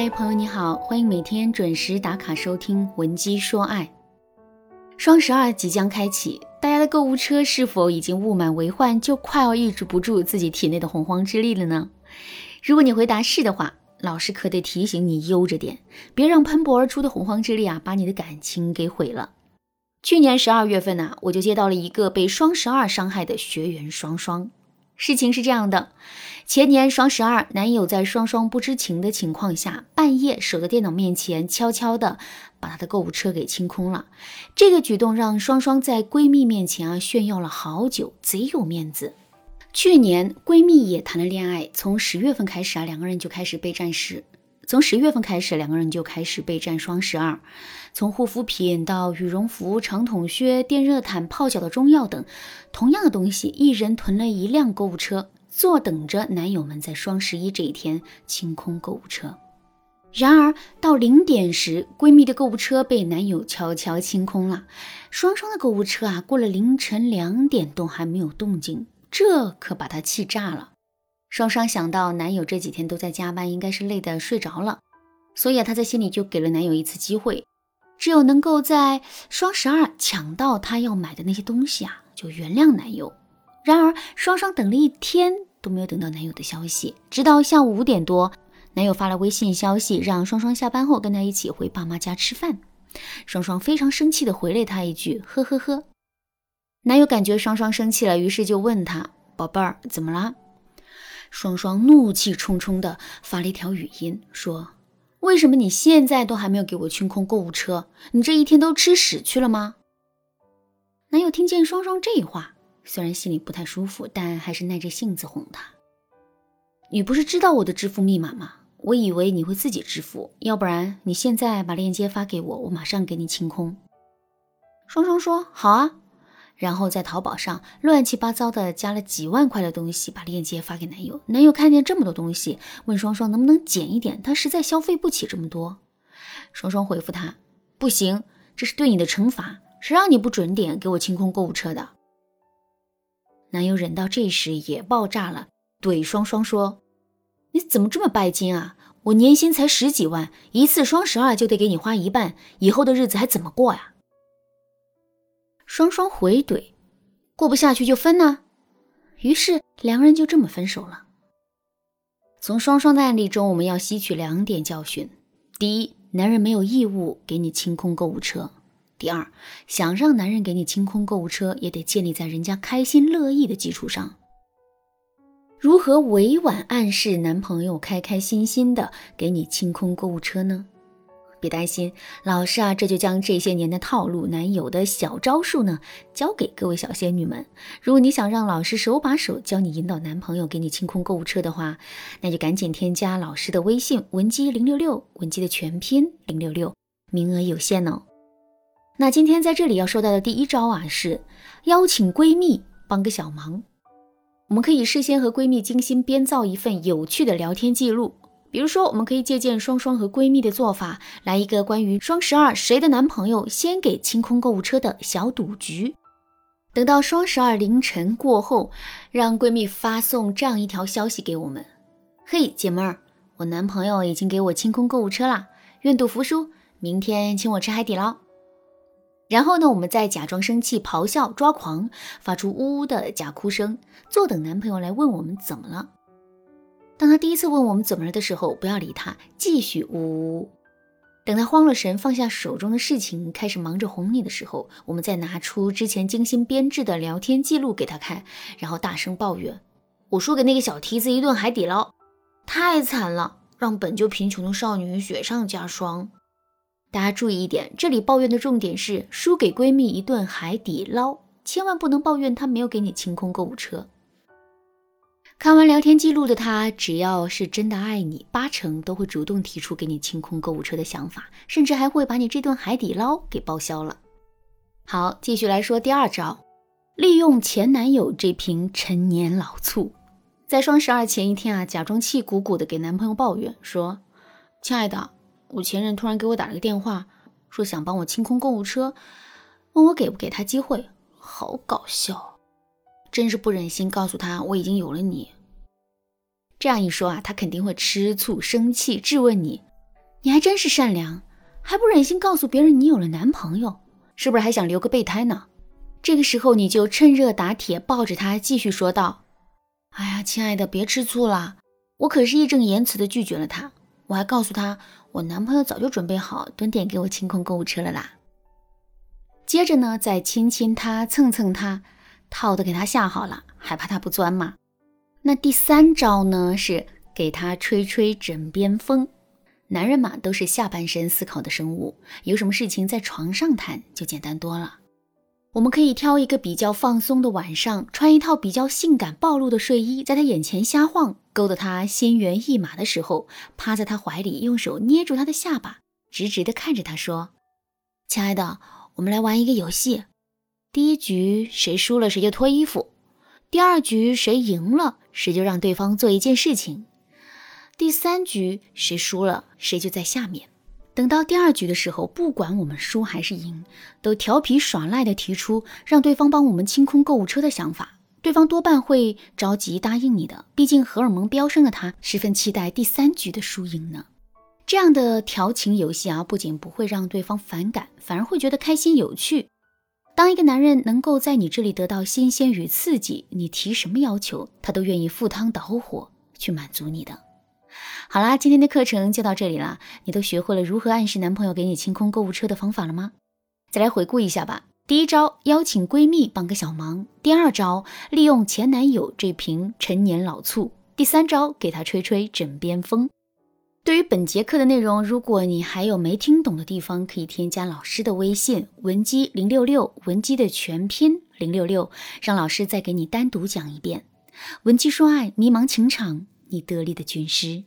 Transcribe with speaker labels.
Speaker 1: 嗨，朋友你好，欢迎每天准时打卡收听《闻鸡说爱》。双十二即将开启，大家的购物车是否已经物满为患，就快要抑制不住自己体内的洪荒之力了呢？如果你回答是的话，老师可得提醒你悠着点，别让喷薄而出的洪荒之力啊，把你的感情给毁了。去年十二月份呢，我就接到了一个被双十二伤害的学员双双。事情是这样的，前年双十二，男友在双双不知情的情况下，半夜守在电脑面前，悄悄的把她的购物车给清空了。这个举动让双双在闺蜜面前啊炫耀了好久，贼有面子。去年闺蜜也谈了恋爱，从十月份开始啊，两个人就开始备战时。从十月份开始，两个人就开始备战双十二。从护肤品到羽绒服、长筒靴、电热毯、泡脚的中药等，同样的东西，一人囤了一辆购物车，坐等着男友们在双十一这一天清空购物车。然而到零点时，闺蜜的购物车被男友悄悄清空了。双双的购物车啊，过了凌晨两点都还没有动静，这可把她气炸了。双双想到男友这几天都在加班，应该是累得睡着了，所以，她在心里就给了男友一次机会，只有能够在双十二抢到她要买的那些东西啊，就原谅男友。然而，双双等了一天都没有等到男友的消息，直到下午五点多，男友发了微信消息，让双双下班后跟他一起回爸妈家吃饭。双双非常生气的回了他一句：“呵呵呵。”男友感觉双双生气了，于是就问他：“宝贝儿，怎么了？”双双怒气冲冲地发了一条语音，说：“为什么你现在都还没有给我清空购物车？你这一天都吃屎去了吗？”男友听见双双这话，虽然心里不太舒服，但还是耐着性子哄她：“你不是知道我的支付密码吗？我以为你会自己支付，要不然你现在把链接发给我，我马上给你清空。”双双说：“好啊。”然后在淘宝上乱七八糟的加了几万块的东西，把链接发给男友。男友看见这么多东西，问双双能不能减一点，他实在消费不起这么多。双双回复他：“不行，这是对你的惩罚，谁让你不准点给我清空购物车的？”男友忍到这时也爆炸了，怼双双说：“你怎么这么拜金啊？我年薪才十几万，一次双十二就得给你花一半，以后的日子还怎么过呀？”双双回怼：“过不下去就分呢。”于是两个人就这么分手了。从双双的案例中，我们要吸取两点教训：第一，男人没有义务给你清空购物车；第二，想让男人给你清空购物车，也得建立在人家开心乐意的基础上。如何委婉暗示男朋友开开心心的给你清空购物车呢？别担心，老师啊，这就将这些年的套路、男友的小招数呢，教给各位小仙女们。如果你想让老师手把手教你引导男朋友给你清空购物车的话，那就赶紧添加老师的微信文姬零六六，文姬的全拼零六六，名额有限哦。那今天在这里要说到的第一招啊，是邀请闺蜜帮个小忙。我们可以事先和闺蜜精心编造一份有趣的聊天记录。比如说，我们可以借鉴双双和闺蜜的做法，来一个关于双十二谁的男朋友先给清空购物车的小赌局。等到双十二凌晨过后，让闺蜜发送这样一条消息给我们：“嘿，姐妹儿，我男朋友已经给我清空购物车啦，愿赌服输，明天请我吃海底捞。”然后呢，我们再假装生气、咆哮、抓狂，发出呜呜的假哭声，坐等男朋友来问我们怎么了。当他第一次问我们怎么了的时候，不要理他，继续呜呜。等他慌了神，放下手中的事情，开始忙着哄你的时候，我们再拿出之前精心编制的聊天记录给他看，然后大声抱怨：“我输给那个小蹄子一顿海底捞，太惨了，让本就贫穷的少女雪上加霜。”大家注意一点，这里抱怨的重点是输给闺蜜一顿海底捞，千万不能抱怨她没有给你清空购物车。看完聊天记录的他，只要是真的爱你，八成都会主动提出给你清空购物车的想法，甚至还会把你这顿海底捞给报销了。好，继续来说第二招，利用前男友这瓶陈年老醋，在双十二前一天啊，假装气鼓鼓的给男朋友抱怨说：“亲爱的，我前任突然给我打了个电话，说想帮我清空购物车，问我给不给他机会，好搞笑。”真是不忍心告诉他我已经有了你。这样一说啊，他肯定会吃醋生气，质问你：你还真是善良，还不忍心告诉别人你有了男朋友，是不是还想留个备胎呢？这个时候你就趁热打铁，抱着他继续说道：“哎呀，亲爱的，别吃醋了，我可是义正言辞的拒绝了他。我还告诉他，我男朋友早就准备好蹲点给我清空购物车了啦。接着呢，再亲亲他，蹭蹭他，套都给他下好了，还怕他不钻吗？那第三招呢，是给他吹吹枕边风。男人嘛，都是下半身思考的生物，有什么事情在床上谈就简单多了。我们可以挑一个比较放松的晚上，穿一套比较性感暴露的睡衣，在他眼前瞎晃，勾得他心猿意马的时候，趴在他怀里，用手捏住他的下巴，直直的看着他说：“亲爱的，我们来玩一个游戏。第一局谁输了谁就脱衣服，第二局谁赢了谁就让对方做一件事情，第三局谁输了谁就在下面。”等到第二局的时候，不管我们输还是赢，都调皮耍赖的提出让对方帮我们清空购物车的想法，对方多半会着急答应你的。毕竟荷尔蒙飙升的他十分期待第三局的输赢呢。这样的调情游戏啊，不仅不会让对方反感，反而会觉得开心有趣。当一个男人能够在你这里得到新鲜与刺激，你提什么要求，他都愿意赴汤蹈火去满足你的。好啦，今天的课程就到这里啦。你都学会了如何暗示男朋友给你清空购物车的方法了吗？再来回顾一下吧。第一招，邀请闺蜜帮个小忙；第二招，利用前男友这瓶陈年老醋；第三招，给他吹吹枕边风。对于本节课的内容，如果你还有没听懂的地方，可以添加老师的微信文姬零六六，文姬的全拼零六六，让老师再给你单独讲一遍。文姬说爱，迷茫情场，你得力的军师。